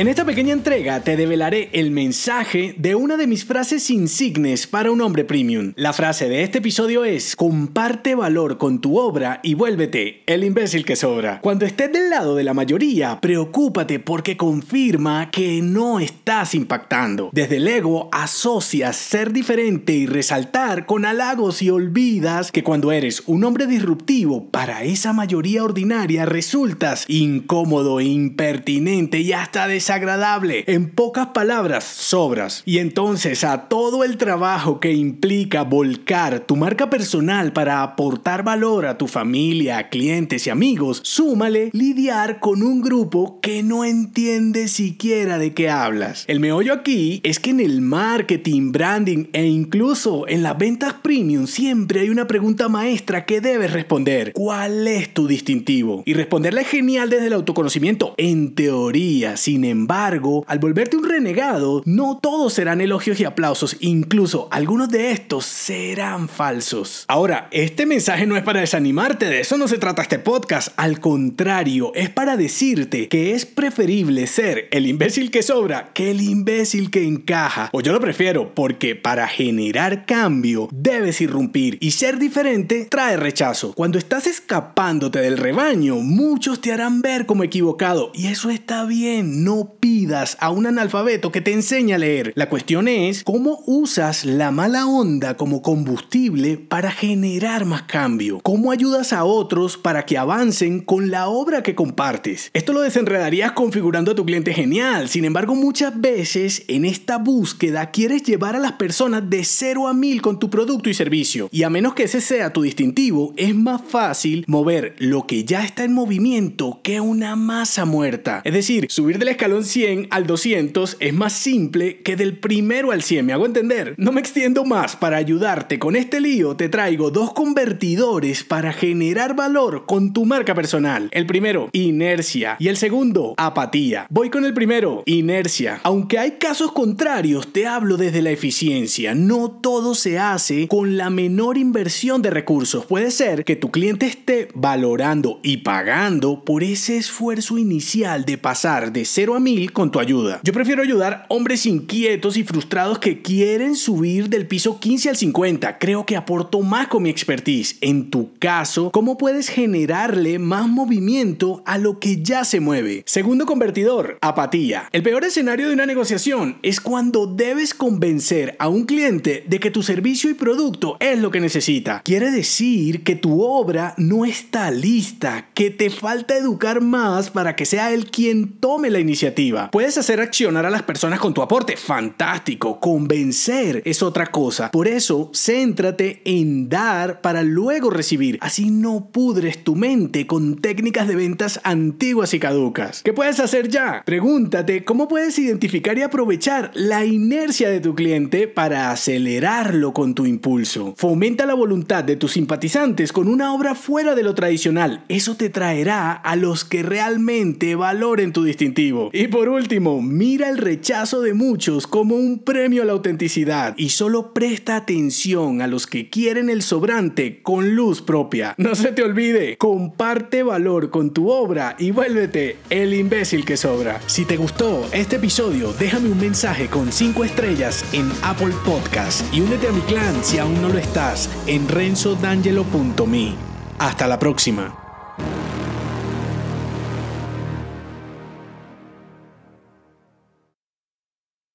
En esta pequeña entrega te develaré el mensaje de una de mis frases insignes para un hombre premium. La frase de este episodio es, comparte valor con tu obra y vuélvete el imbécil que sobra. Cuando estés del lado de la mayoría, preocúpate porque confirma que no estás impactando. Desde el ego asocias ser diferente y resaltar con halagos y olvidas que cuando eres un hombre disruptivo para esa mayoría ordinaria resultas incómodo, impertinente y hasta desagradable En pocas palabras, sobras. Y entonces a todo el trabajo que implica volcar tu marca personal para aportar valor a tu familia, clientes y amigos, súmale lidiar con un grupo que no entiende siquiera de qué hablas. El meollo aquí es que en el marketing, branding e incluso en las ventas premium siempre hay una pregunta maestra que debes responder. ¿Cuál es tu distintivo? Y responderla es genial desde el autoconocimiento. En teoría, sin embargo, embargo, al volverte un renegado, no todos serán elogios y aplausos, incluso algunos de estos serán falsos. Ahora, este mensaje no es para desanimarte, de eso no se trata este podcast, al contrario, es para decirte que es preferible ser el imbécil que sobra que el imbécil que encaja. O yo lo prefiero porque para generar cambio debes irrumpir y ser diferente trae rechazo. Cuando estás escapándote del rebaño, muchos te harán ver como equivocado y eso está bien, no pidas a un analfabeto que te enseñe a leer. La cuestión es cómo usas la mala onda como combustible para generar más cambio. Cómo ayudas a otros para que avancen con la obra que compartes. Esto lo desenredarías configurando a tu cliente genial. Sin embargo, muchas veces en esta búsqueda quieres llevar a las personas de 0 a 1000 con tu producto y servicio. Y a menos que ese sea tu distintivo, es más fácil mover lo que ya está en movimiento que una masa muerta. Es decir, subir del escalón 100 al 200 es más simple que del primero al 100, ¿me hago entender? No me extiendo más, para ayudarte con este lío te traigo dos convertidores para generar valor con tu marca personal. El primero, inercia, y el segundo, apatía. Voy con el primero, inercia. Aunque hay casos contrarios, te hablo desde la eficiencia. No todo se hace con la menor inversión de recursos. Puede ser que tu cliente esté valorando y pagando por ese esfuerzo inicial de pasar de 0 a 1000 con tu ayuda. Yo prefiero ayudar hombres inquietos y frustrados que quieren subir del piso 15 al 50. Creo que aporto más con mi expertise. En tu caso, ¿cómo puedes generarle más movimiento a lo que ya se mueve? Segundo convertidor, apatía. El peor escenario de una negociación es cuando debes convencer a un cliente de que tu servicio y producto es lo que necesita. Quiere decir que tu obra no está lista, que te falta educar más para que sea él quien tome la Puedes hacer accionar a las personas con tu aporte. Fantástico. Convencer es otra cosa. Por eso, céntrate en dar para luego recibir. Así no pudres tu mente con técnicas de ventas antiguas y caducas. ¿Qué puedes hacer ya? Pregúntate cómo puedes identificar y aprovechar la inercia de tu cliente para acelerarlo con tu impulso. Fomenta la voluntad de tus simpatizantes con una obra fuera de lo tradicional. Eso te traerá a los que realmente valoren tu distintivo. Y por último, mira el rechazo de muchos como un premio a la autenticidad y solo presta atención a los que quieren el sobrante con luz propia. No se te olvide, comparte valor con tu obra y vuélvete el imbécil que sobra. Si te gustó este episodio, déjame un mensaje con 5 estrellas en Apple Podcast y únete a mi clan si aún no lo estás en renzodangelo.me. Hasta la próxima.